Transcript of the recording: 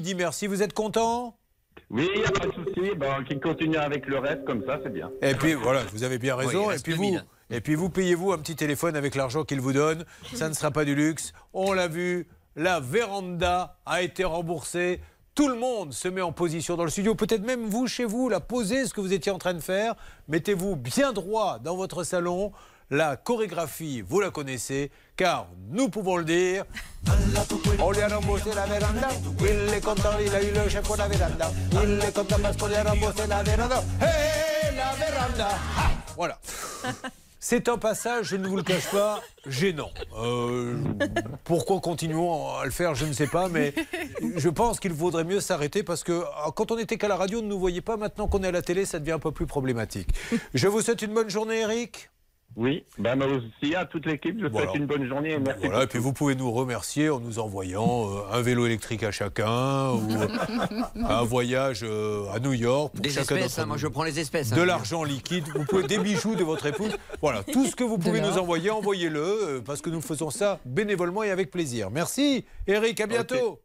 dit merci. Vous êtes content? Oui, il n'y a pas de souci. Bon, qu'il continue avec le reste comme ça, c'est bien. Et puis voilà, vous avez bien raison. et puis vous, mille. et puis vous payez-vous un petit téléphone avec l'argent qu'il vous donne. Ça ne sera pas du luxe. On l'a vu, la véranda a été remboursée. Tout le monde se met en position dans le studio. Peut-être même vous chez vous, la posez ce que vous étiez en train de faire. Mettez-vous bien droit dans votre salon. La chorégraphie, vous la connaissez, car nous pouvons le dire. Voilà. C'est un passage, je ne vous le cache pas, gênant. Euh, pourquoi continuons à le faire, je ne sais pas, mais je pense qu'il vaudrait mieux s'arrêter parce que ah, quand on était qu'à la radio, on ne nous voyait pas. Maintenant qu'on est à la télé, ça devient un peu plus problématique. Je vous souhaite une bonne journée, Eric. Oui, ben moi aussi, à toute l'équipe, je vous Voilà. souhaite une bonne journée et merci. Voilà, et puis vous pouvez nous remercier en nous envoyant euh, un vélo électrique à chacun ou un voyage euh, à New York pour Des chacun espèces, d'entre hein, moi je prends les espèces. de hein. l'argent liquide, vous pouvez des bijoux de votre épouse. Voilà, tout ce que vous pouvez nous envoyer, envoyez-le euh, parce que nous faisons ça bénévolement et avec plaisir. Merci Eric, à bientôt.